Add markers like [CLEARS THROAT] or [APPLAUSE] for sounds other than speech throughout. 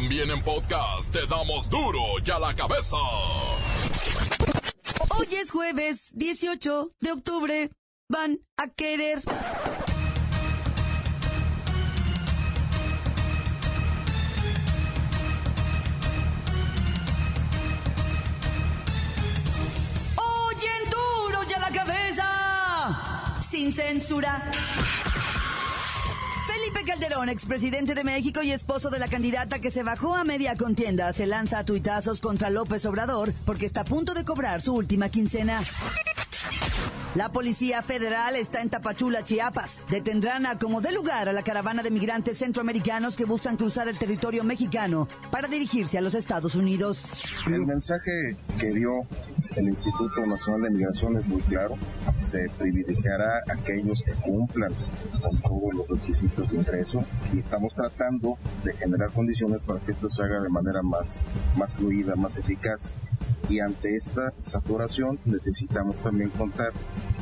También en podcast te damos duro y a la cabeza. Hoy es jueves 18 de octubre. Van a querer. Oyen duro y a la cabeza. Sin censura. Felipe Calderón, expresidente de México y esposo de la candidata que se bajó a media contienda, se lanza a tuitazos contra López Obrador porque está a punto de cobrar su última quincena. La Policía Federal está en Tapachula, Chiapas. Detendrán a como dé lugar a la caravana de migrantes centroamericanos que buscan cruzar el territorio mexicano para dirigirse a los Estados Unidos. El mensaje que dio el Instituto Nacional de Migración es muy claro. Se privilegiará a aquellos que cumplan con todos los requisitos de ingreso y estamos tratando de generar condiciones para que esto se haga de manera más, más fluida, más eficaz. Y ante esta saturación necesitamos también contar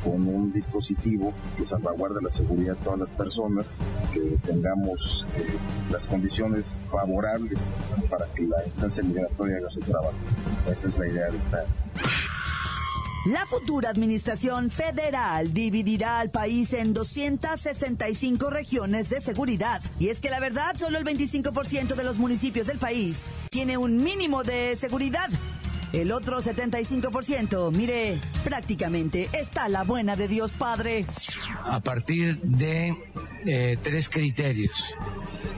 con un dispositivo que salvaguarde la seguridad de todas las personas, que tengamos eh, las condiciones favorables para que la instancia migratoria haga su trabajo. Esa es la idea de esta La futura administración federal dividirá al país en 265 regiones de seguridad. Y es que la verdad, solo el 25% de los municipios del país tiene un mínimo de seguridad. El otro 75%, mire, prácticamente está la buena de Dios Padre. A partir de eh, tres criterios.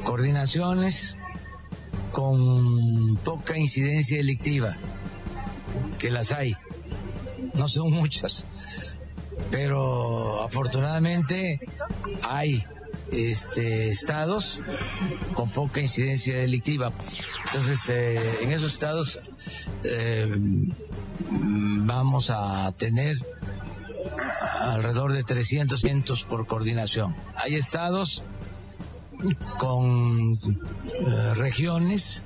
Coordinaciones con poca incidencia delictiva, que las hay. No son muchas, pero afortunadamente hay este, estados con poca incidencia delictiva. Entonces, eh, en esos estados eh, vamos a tener alrededor de 300 cientos por coordinación. Hay estados con eh, regiones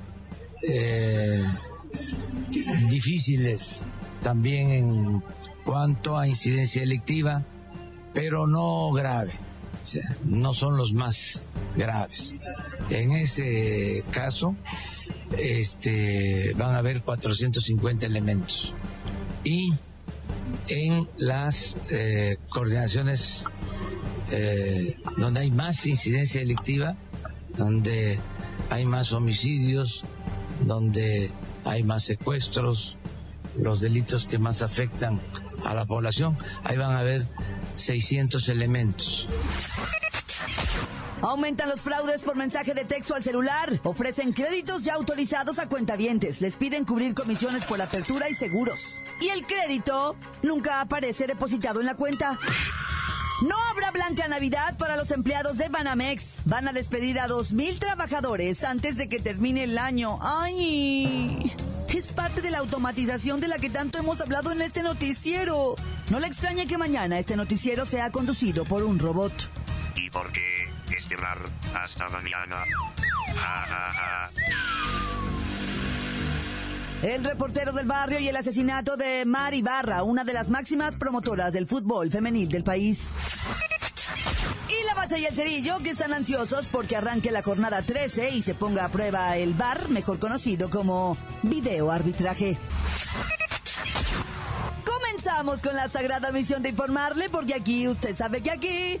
difíciles también en cuanto a incidencia delictiva, pero no grave o sea, no son los más graves. En ese caso, este, van a haber 450 elementos. Y en las eh, coordinaciones eh, donde hay más incidencia delictiva, donde hay más homicidios, donde hay más secuestros, los delitos que más afectan a la población, ahí van a haber 600 elementos. Aumentan los fraudes por mensaje de texto al celular. Ofrecen créditos ya autorizados a cuentavientes. Les piden cubrir comisiones por apertura y seguros. Y el crédito nunca aparece depositado en la cuenta. No habrá Blanca Navidad para los empleados de Banamex. Van a despedir a 2.000 trabajadores antes de que termine el año. ¡Ay! Es parte de la automatización de la que tanto hemos hablado en este noticiero. No le extrañe que mañana este noticiero sea conducido por un robot. ¿Y por qué hasta mañana? El reportero del barrio y el asesinato de Mari Barra, una de las máximas promotoras del fútbol femenil del país. Y la bacha y el cerillo que están ansiosos porque arranque la jornada 13 y se ponga a prueba el bar, mejor conocido como video arbitraje. Comenzamos con la sagrada misión de informarle porque aquí usted sabe que aquí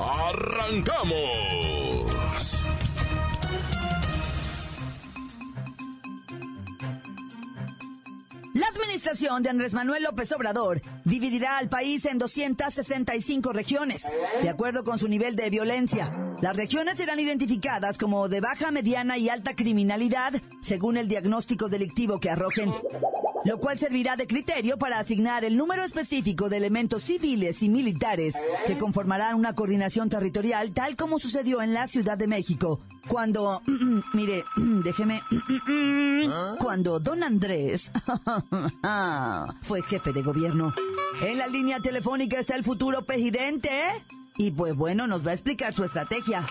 ¡Arrancamos! La administración de Andrés Manuel López Obrador dividirá al país en 265 regiones, de acuerdo con su nivel de violencia. Las regiones serán identificadas como de baja, mediana y alta criminalidad, según el diagnóstico delictivo que arrojen. Lo cual servirá de criterio para asignar el número específico de elementos civiles y militares que conformarán una coordinación territorial tal como sucedió en la Ciudad de México, cuando, [CLEARS THROAT] mire, [CLEARS THROAT] déjeme, [CLEARS THROAT] cuando don Andrés [LAUGHS] fue jefe de gobierno. En la línea telefónica está el futuro presidente y pues bueno, nos va a explicar su estrategia.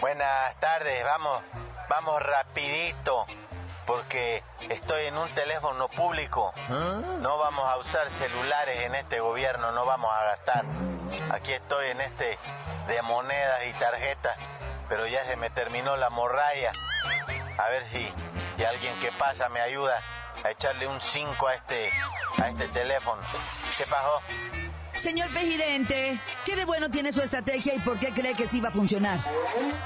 Buenas tardes, vamos, vamos rapidito, porque estoy en un teléfono público. No vamos a usar celulares en este gobierno, no vamos a gastar. Aquí estoy en este de monedas y tarjetas, pero ya se me terminó la morralla. A ver si, si alguien que pasa me ayuda a echarle un 5 a este, a este teléfono. ¿Qué pasó? Señor presidente, ¿qué de bueno tiene su estrategia y por qué cree que sí va a funcionar?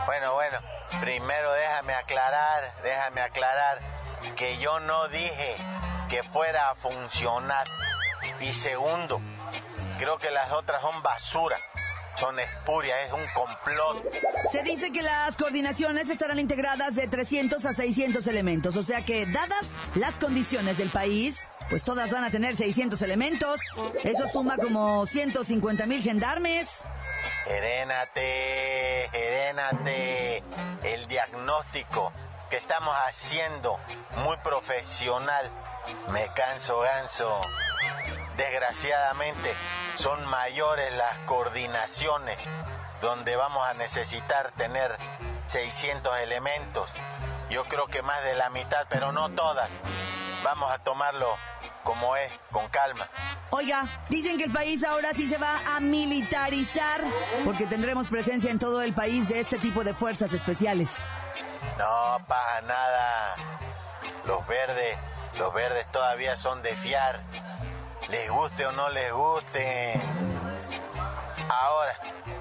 Bueno, bueno, primero déjame aclarar, déjame aclarar que yo no dije que fuera a funcionar. Y segundo, creo que las otras son basura, son espurias, es un complot. Se dice que las coordinaciones estarán integradas de 300 a 600 elementos, o sea que dadas las condiciones del país, pues todas van a tener 600 elementos. Eso suma como 150 mil gendarmes. El diagnóstico que estamos haciendo muy profesional. Me canso ganso. Desgraciadamente son mayores las coordinaciones donde vamos a necesitar tener 600 elementos. Yo creo que más de la mitad, pero no todas. Vamos a tomarlo como es, con calma. Oiga, dicen que el país ahora sí se va a militarizar porque tendremos presencia en todo el país de este tipo de fuerzas especiales. No pasa nada. Los verdes, los verdes todavía son de fiar. Les guste o no les guste. Ahora,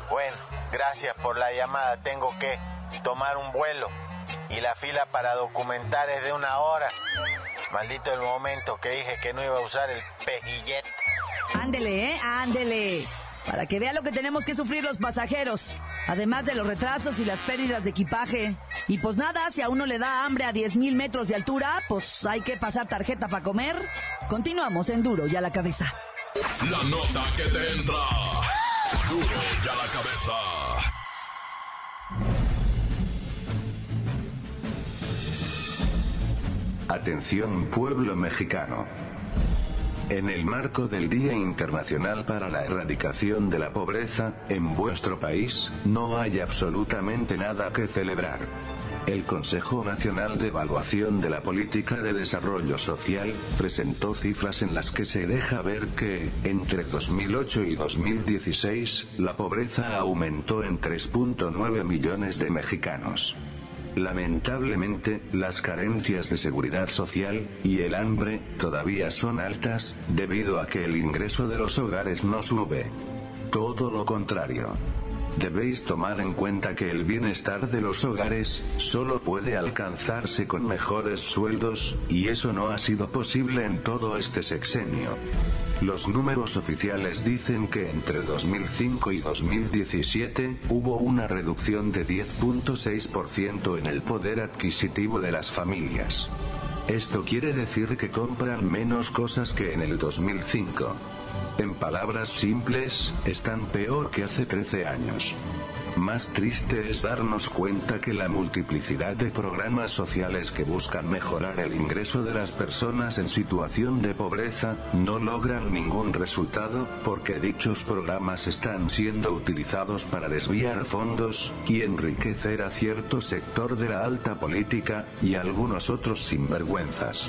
bueno, gracias por la llamada. Tengo que tomar un vuelo y la fila para documentar es de una hora. Maldito el momento que dije que no iba a usar el pejillet. Ándele, ¿eh? Ándele. Para que vea lo que tenemos que sufrir los pasajeros. Además de los retrasos y las pérdidas de equipaje. Y pues nada, si a uno le da hambre a 10.000 metros de altura, pues hay que pasar tarjeta para comer. Continuamos en Duro y a la cabeza. La nota que te entra. Duro y a la cabeza. Atención pueblo mexicano. En el marco del Día Internacional para la Erradicación de la Pobreza, en vuestro país, no hay absolutamente nada que celebrar. El Consejo Nacional de Evaluación de la Política de Desarrollo Social presentó cifras en las que se deja ver que, entre 2008 y 2016, la pobreza aumentó en 3.9 millones de mexicanos. Lamentablemente, las carencias de seguridad social, y el hambre, todavía son altas, debido a que el ingreso de los hogares no sube. Todo lo contrario. Debéis tomar en cuenta que el bienestar de los hogares, solo puede alcanzarse con mejores sueldos, y eso no ha sido posible en todo este sexenio. Los números oficiales dicen que entre 2005 y 2017, hubo una reducción de 10.6% en el poder adquisitivo de las familias. Esto quiere decir que compran menos cosas que en el 2005. En palabras simples, están peor que hace 13 años. Más triste es darnos cuenta que la multiplicidad de programas sociales que buscan mejorar el ingreso de las personas en situación de pobreza, no logran ningún resultado, porque dichos programas están siendo utilizados para desviar fondos, y enriquecer a cierto sector de la alta política, y algunos otros sinvergüenzas.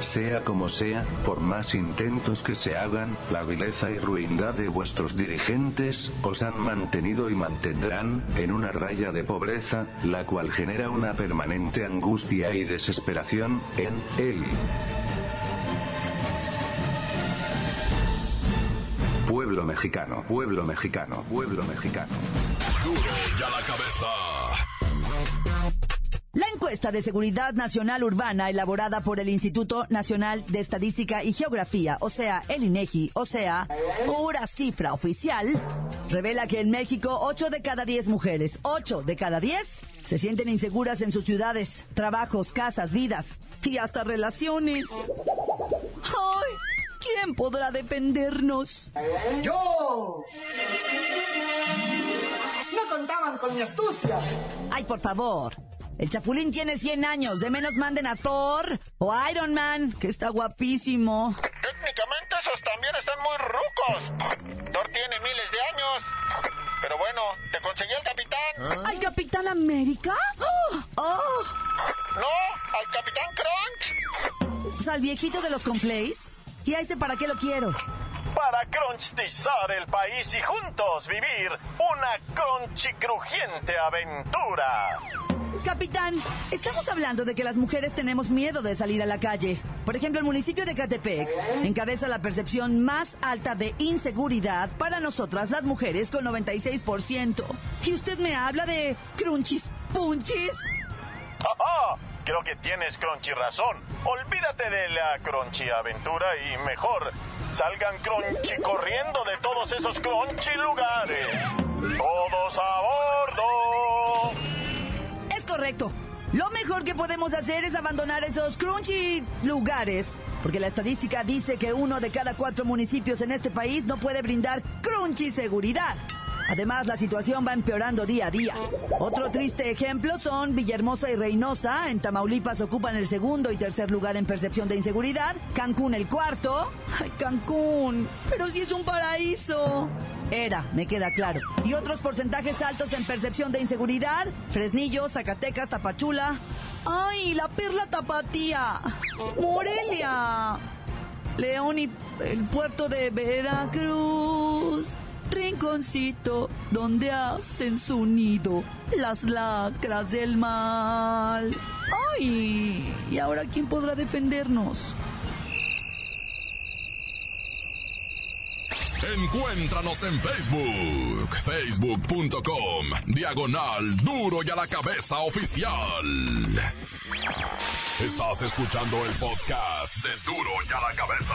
Sea como sea, por más intentos que se hagan, la vileza y ruindad de vuestros dirigentes, os han mantenido y mantendrán, en una raya de pobreza, la cual genera una permanente angustia y desesperación, en él. Pueblo mexicano, pueblo mexicano, pueblo mexicano. La cabeza. Encuesta de seguridad nacional urbana elaborada por el Instituto Nacional de Estadística y Geografía, o sea, el INEGI, o sea, pura cifra oficial, revela que en México 8 de cada 10 mujeres, 8 de cada 10, se sienten inseguras en sus ciudades, trabajos, casas, vidas y hasta relaciones. ¡Ay! ¿Quién podrá defendernos? ¡Yo! No contaban con mi astucia. Ay, por favor. El Chapulín tiene 100 años. De menos manden a Thor o Iron Man, que está guapísimo. Técnicamente esos también están muy rucos. Thor tiene miles de años. Pero bueno, te conseguí el capitán. ¿Al Capitán América? ¡Oh! oh. No, al capitán Crunch. O sea, al viejito de los conflays. ¿Y a este para qué lo quiero? Para crunchtizar el país y juntos vivir una crunchy crujiente aventura. Capitán, estamos hablando de que las mujeres tenemos miedo de salir a la calle. Por ejemplo, el municipio de Catepec encabeza la percepción más alta de inseguridad para nosotras las mujeres con 96%. Y usted me habla de crunchis punchis. ¡Ah, Creo que tienes crunchy razón. Olvídate de la crunchy aventura y mejor salgan crunchy corriendo de todos esos crunchy lugares. Todos a bordo. Correcto. Lo mejor que podemos hacer es abandonar esos crunchy lugares, porque la estadística dice que uno de cada cuatro municipios en este país no puede brindar crunchy seguridad. Además, la situación va empeorando día a día. Otro triste ejemplo son Villahermosa y Reynosa. En Tamaulipas ocupan el segundo y tercer lugar en percepción de inseguridad. Cancún el cuarto. ¡Ay, Cancún! Pero si es un paraíso. Era, me queda claro. Y otros porcentajes altos en percepción de inseguridad. Fresnillo, Zacatecas, Tapachula. ¡Ay, la perla tapatía! ¡Morelia! León y el puerto de Veracruz rinconcito donde hacen su nido las lacras del mal. ¡Ay! ¿Y ahora quién podrá defendernos? Encuéntranos en Facebook, facebook.com, diagonal duro y a la cabeza oficial. Estás escuchando el podcast de duro y a la cabeza.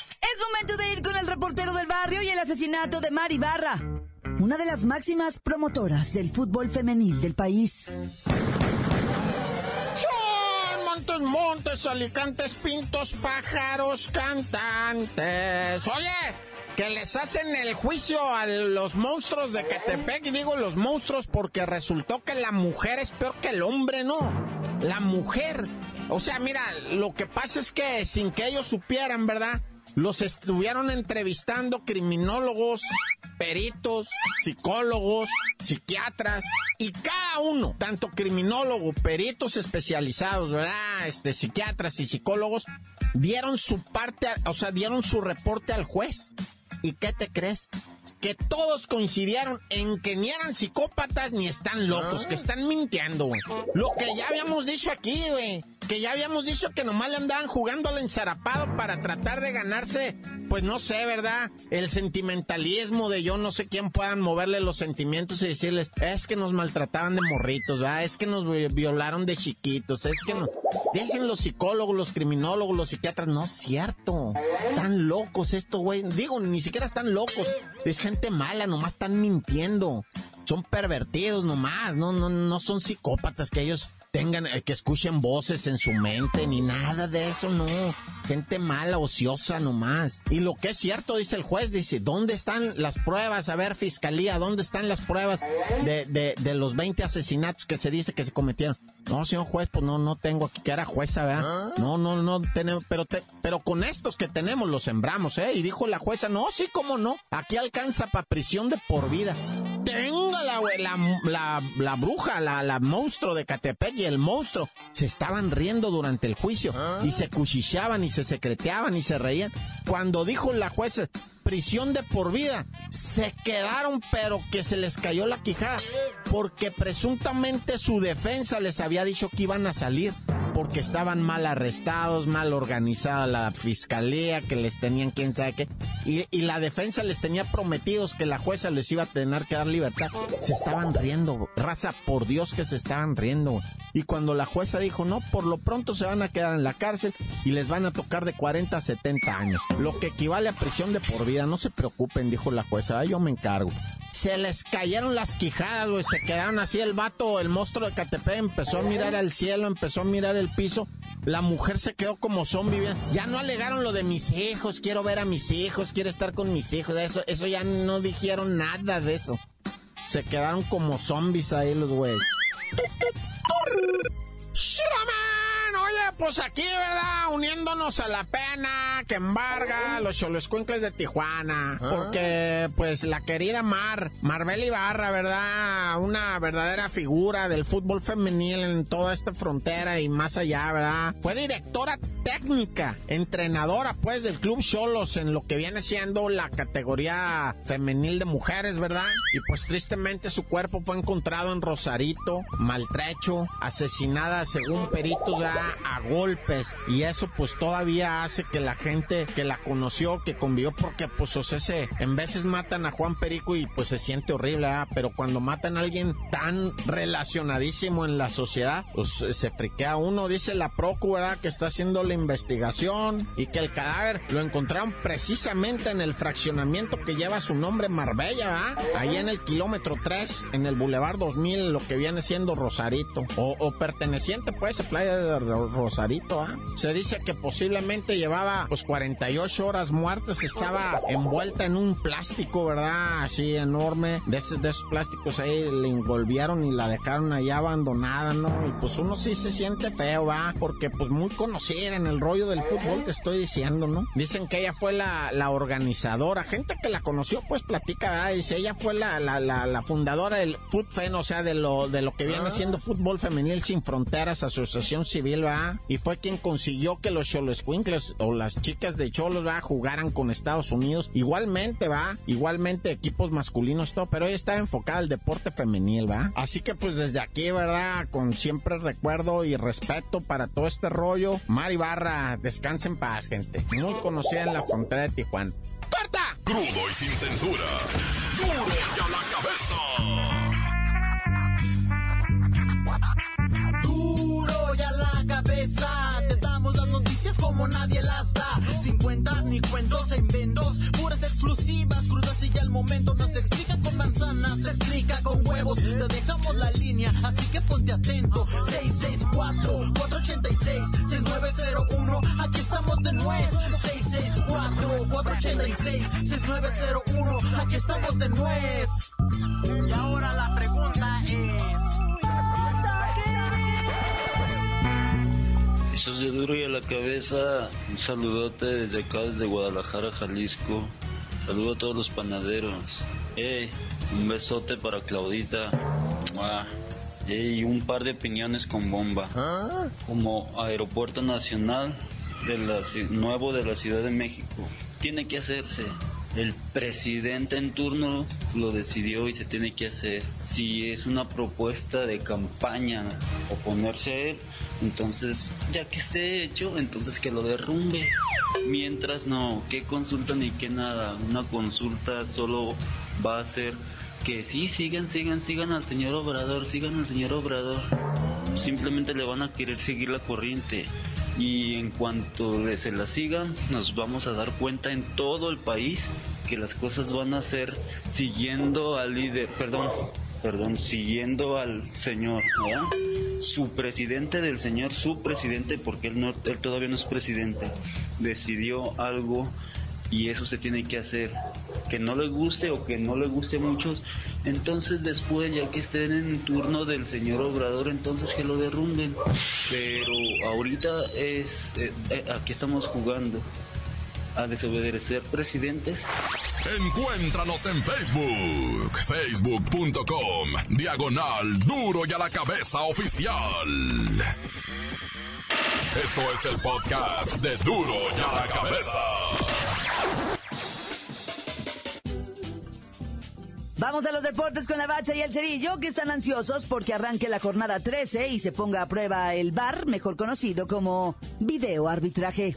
Barrio y el asesinato de Mari Barra, una de las máximas promotoras del fútbol femenil del país. Montes, montes, alicantes, pintos, pájaros, cantantes. Oye, que les hacen el juicio a los monstruos de Catepec. Y digo los monstruos porque resultó que la mujer es peor que el hombre, ¿no? La mujer. O sea, mira, lo que pasa es que sin que ellos supieran, ¿verdad? Los estuvieron entrevistando criminólogos, peritos, psicólogos, psiquiatras y cada uno, tanto criminólogos, peritos especializados, ¿verdad? Este, psiquiatras y psicólogos, dieron su parte, o sea, dieron su reporte al juez. ¿Y qué te crees? Que todos coincidieron en que ni eran psicópatas ni están locos, que están mintiendo, güey. Lo que ya habíamos dicho aquí, güey que ya habíamos dicho que nomás le andaban jugando al ensarapado para tratar de ganarse, pues no sé, ¿verdad? El sentimentalismo de yo no sé quién puedan moverle los sentimientos y decirles, es que nos maltrataban de morritos. Es que nos violaron de chiquitos, es que nos... Dicen los psicólogos, los criminólogos, los psiquiatras, no es cierto. Están locos estos, güey. Digo, ni siquiera están locos. Es gente mala, nomás están mintiendo. Son pervertidos nomás, no, no, no son psicópatas que ellos tengan, eh, que escuchen voces en su mente, ni nada de eso, no. Gente mala, ociosa nomás. Y lo que es cierto, dice el juez, dice, ¿dónde están las pruebas? A ver, fiscalía, ¿dónde están las pruebas de, de, de los 20 asesinatos que se dice que se cometieron? No, señor juez, pues no, no tengo aquí que era jueza, ¿verdad? No, no, no tenemos, pero pero con estos que tenemos los sembramos, ¿eh? Y dijo la jueza, no, sí, cómo no, aquí alcanza para prisión de por vida. Téngala, güey. La, la, la bruja, la, la monstruo de Catepec y el monstruo se estaban riendo durante el juicio y se cuchicheaban y se secreteaban y se reían. Cuando dijo la jueza prisión de por vida, se quedaron pero que se les cayó la quijada porque presuntamente su defensa les había dicho que iban a salir porque estaban mal arrestados, mal organizada la fiscalía, que les tenían quién sabe qué, y, y, la defensa les tenía prometidos que la jueza les iba a tener que dar libertad. Se estaban riendo, raza, por Dios que se estaban riendo. Y cuando la jueza dijo, no, por lo pronto se van a quedar en la cárcel y les van a tocar de 40 a 70 años, lo que equivale a prisión de por vida, no se preocupen, dijo la jueza, yo me encargo. Se les cayeron las quijadas, güey, se quedaron así el vato, el monstruo de Catepec, empezó a mirar al cielo, empezó a mirar el piso, la mujer se quedó como zombie, ya no alegaron lo de mis hijos, quiero ver a mis hijos, quiero estar con mis hijos, eso, eso ya no dijeron nada de eso. Se quedaron como zombies ahí los güeyes. Pues aquí, ¿verdad? Uniéndonos a la pena que embarga los choloscuincles de Tijuana. Porque, pues, la querida Mar, Marbel Ibarra, ¿verdad? Una verdadera figura del fútbol femenil en toda esta frontera y más allá, ¿verdad? Fue directora técnica, entrenadora, pues, del Club Cholos en lo que viene siendo la categoría femenil de mujeres, ¿verdad? Y, pues, tristemente su cuerpo fue encontrado en Rosarito, maltrecho, asesinada según peritos, ¿verdad? a golpes y eso pues todavía hace que la gente que la conoció, que convivió, porque pues o sea, se, en veces matan a Juan Perico y pues se siente horrible, ¿verdad? pero cuando matan a alguien tan relacionadísimo en la sociedad, pues se friquea uno, dice la procura que está haciendo la investigación y que el cadáver lo encontraron precisamente en el fraccionamiento que lleva su nombre Marbella, ¿verdad? Ahí en el kilómetro 3, en el Boulevard 2000, lo que viene siendo Rosarito, o, o perteneciente pues a Playa de Rosarito, ¿ah? Se dice que posiblemente llevaba pues 48 horas muertas, estaba envuelta en un plástico, ¿verdad? Así enorme. De esos, de esos plásticos ahí le envolvieron y la dejaron ahí abandonada, ¿no? Y pues uno sí se siente feo, ¿va? Porque pues muy conocida en el rollo del fútbol, te estoy diciendo, ¿no? Dicen que ella fue la, la organizadora. Gente que la conoció, pues platica, ¿verdad? Dice, ella fue la, la, la, la fundadora del FUTFEN, o sea, de lo, de lo que viene siendo Fútbol Femenil Sin Fronteras, Asociación Civil, ¿va? Y fue quien consiguió que los Cholos o las chicas de Cholos, ¿va? Jugaran con Estados Unidos. Igualmente, ¿va? Igualmente equipos masculinos, todo, pero ella estaba enfocada al deporte femenil, ¿va? Así que pues desde aquí, ¿verdad? Con siempre recuerdo y respeto para todo este rollo. Mari Barra, descansa en paz, gente. Muy conocida en la frontera de Tijuana. ¡Corta! Crudo y sin censura. ¡Duro ya la Te dejamos la línea, así que ponte atento. 664-486-6901. Aquí estamos de nuez. 664-486-6901. Aquí estamos de nuez. Y ahora la pregunta es. Eso de duro y a la cabeza. Un saludote desde acá, desde Guadalajara, Jalisco. Saludo a todos los panaderos. Ey, un besote para Claudita. Ah, ey, un par de opiniones con bomba. Como Aeropuerto Nacional de la, Nuevo de la Ciudad de México. Tiene que hacerse. El presidente en turno lo decidió y se tiene que hacer. Si es una propuesta de campaña oponerse a él, entonces ya que esté hecho, entonces que lo derrumbe. Mientras no, qué consulta ni qué nada. Una consulta solo va a hacer que sí, sigan, sigan, sigan al señor Obrador, sigan al señor Obrador. Simplemente le van a querer seguir la corriente. Y en cuanto se la sigan, nos vamos a dar cuenta en todo el país que las cosas van a ser siguiendo al líder, perdón, perdón, siguiendo al señor, ¿verdad? Su presidente del señor, su presidente, porque él, no, él todavía no es presidente, decidió algo y eso se tiene que hacer. Que no le guste o que no le guste muchos, entonces después, ya que estén en turno del señor Obrador, entonces que lo derrumben. Pero ahorita es, eh, eh, aquí estamos jugando a desobedecer presidentes Encuéntranos en Facebook, facebook.com, diagonal duro y a la cabeza oficial. Esto es el podcast de duro y a la cabeza. Vamos a los deportes con la bacha y el cerillo, que están ansiosos porque arranque la jornada 13 y se ponga a prueba el VAR, mejor conocido como video arbitraje.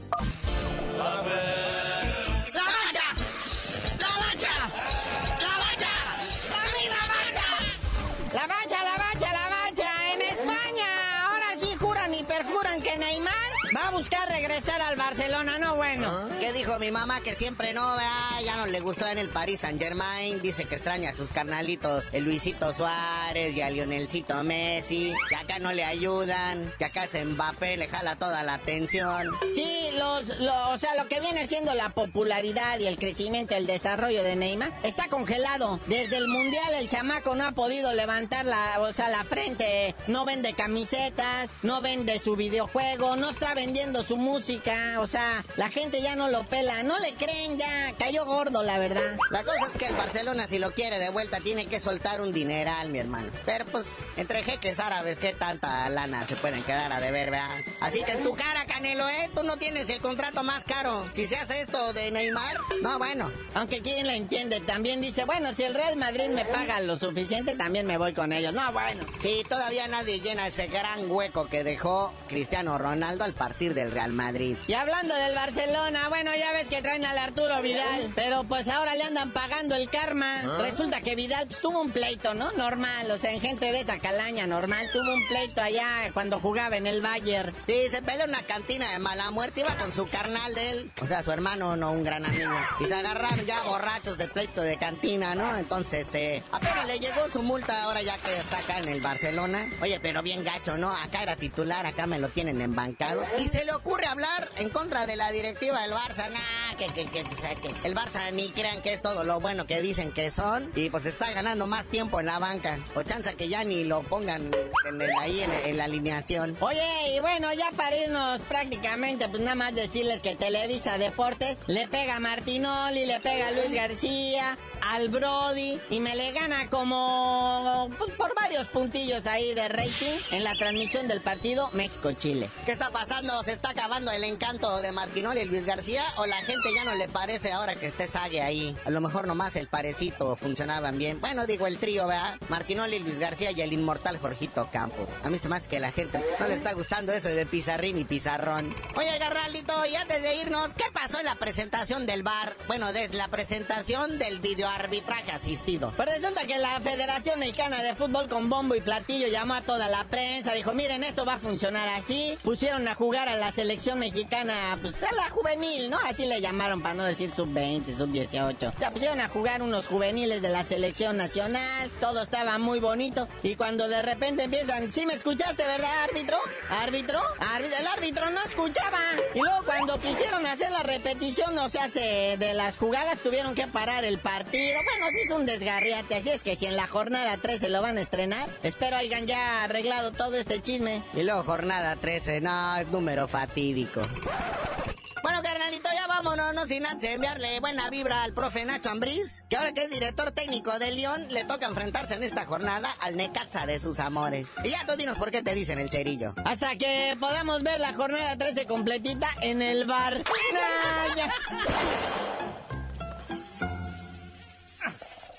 Barcelona, no bueno. ¿Qué dijo mi mamá? Que siempre no, ¿verdad? ya no le gustó en el Paris Saint Germain. Dice que extraña a sus carnalitos, el Luisito Suárez y a Lionelcito Messi. Que acá no le ayudan, que acá es Mbappé, le jala toda la atención. Sí, los, lo- o sea, lo que viene siendo la popularidad y el crecimiento, el desarrollo de Neymar está congelado. Desde el mundial el chamaco no ha podido levantar la, o sea, la frente. No vende camisetas, no vende su videojuego, no está vendiendo su música. O sea, la gente ya no lo pela, no le creen ya, cayó gordo, la verdad. La cosa es que el Barcelona, si lo quiere de vuelta, tiene que soltar un dineral, mi hermano. Pero pues, entre jeques árabes, ¿qué tanta lana se pueden quedar a deber, verdad? Así que en tu cara, Canelo, ¿eh? Tú no tienes el contrato más caro. Si se hace esto de Neymar, no, bueno. Aunque quién la entiende, también dice, bueno, si el Real Madrid me paga lo suficiente, también me voy con ellos. No, bueno. Sí, todavía nadie llena ese gran hueco que dejó Cristiano Ronaldo al partir del Real Madrid. Hablando del Barcelona, bueno, ya ves que traen al Arturo Vidal, pero pues ahora le andan pagando el karma. Resulta que Vidal pues, tuvo un pleito, ¿no? Normal, o sea, en gente de esa calaña, normal. Tuvo un pleito allá cuando jugaba en el Bayern. Sí, se peleó en una cantina de mala muerte, iba con su carnal de él, o sea, su hermano, no un gran amigo. Y se agarraron ya borrachos del pleito de cantina, ¿no? Entonces, este, apenas le llegó su multa ahora ya que está acá en el Barcelona. Oye, pero bien gacho, ¿no? Acá era titular, acá me lo tienen embancado. Y se le ocurre hablar en contra de la directiva del Barça, nah, que, que, que, que el Barça ni crean que es todo lo bueno que dicen que son. Y pues está ganando más tiempo en la banca. O chanza que ya ni lo pongan en el- ahí en, en la alineación. Oye, y bueno, ya para irnos prácticamente, pues nada más decirles que Televisa Deportes le pega a Martinoli, le pega a Luis García, al Brody, y me le gana como pues, por varios puntillos ahí de rating en la transmisión del partido México-Chile. ¿Qué está pasando? ¿Se está acabando el encanto de Martinoli y Luis García? ¿O la gente ya no le parece ahora que esté Sague ahí? A lo mejor nomás el parecito funcionaban bien. Bueno, digo el trío, ¿verdad? Martinoli, Luis García y el inmortal Jorgito Campos. A mí se me hace que la gente no le está gustando eso de Pizarrín y Pizarrón. Oye, Garraldito, y antes de irnos, ¿qué pasó en la presentación del bar? Bueno, desde la presentación del videoarbitraje asistido. Pues resulta que la Federación Mexicana de Fútbol con bombo y platillo llamó a toda la prensa, dijo, miren, esto va a funcionar así. Pusieron a jugar a la selección mexicana, pues a la juvenil, ¿no? Así le llamaron para no decir sub-20, sub-18. O sea, pusieron a jugar unos juveniles de la selección nacional, todo estaba muy bonito. Y cuando de repente empiezan, sí me escuchaste, ¿verdad, árbitro? ¿Árbitro? Árbitro, el árbitro no escuchaba. Y luego cuando quisieron hacer la repetición, o sea, se, de las jugadas tuvieron que parar el partido. Bueno, sí es un desgarriate, así es que si en la jornada 13 lo van a estrenar, espero hayan ya arreglado todo este chisme. Y luego jornada 13, no, es número fatídico. Bueno, carnalito, ya vámonos, no sin antes enviarle buena vibra al profe Nacho Ambriz, que ahora que es director técnico de León, le toca enfrentarse en esta jornada al Necaxa de sus amores. Y ya tú dinos por qué te dicen el cerillo. Hasta que podamos ver la jornada 13 completita en el bar. [LAUGHS] Nah,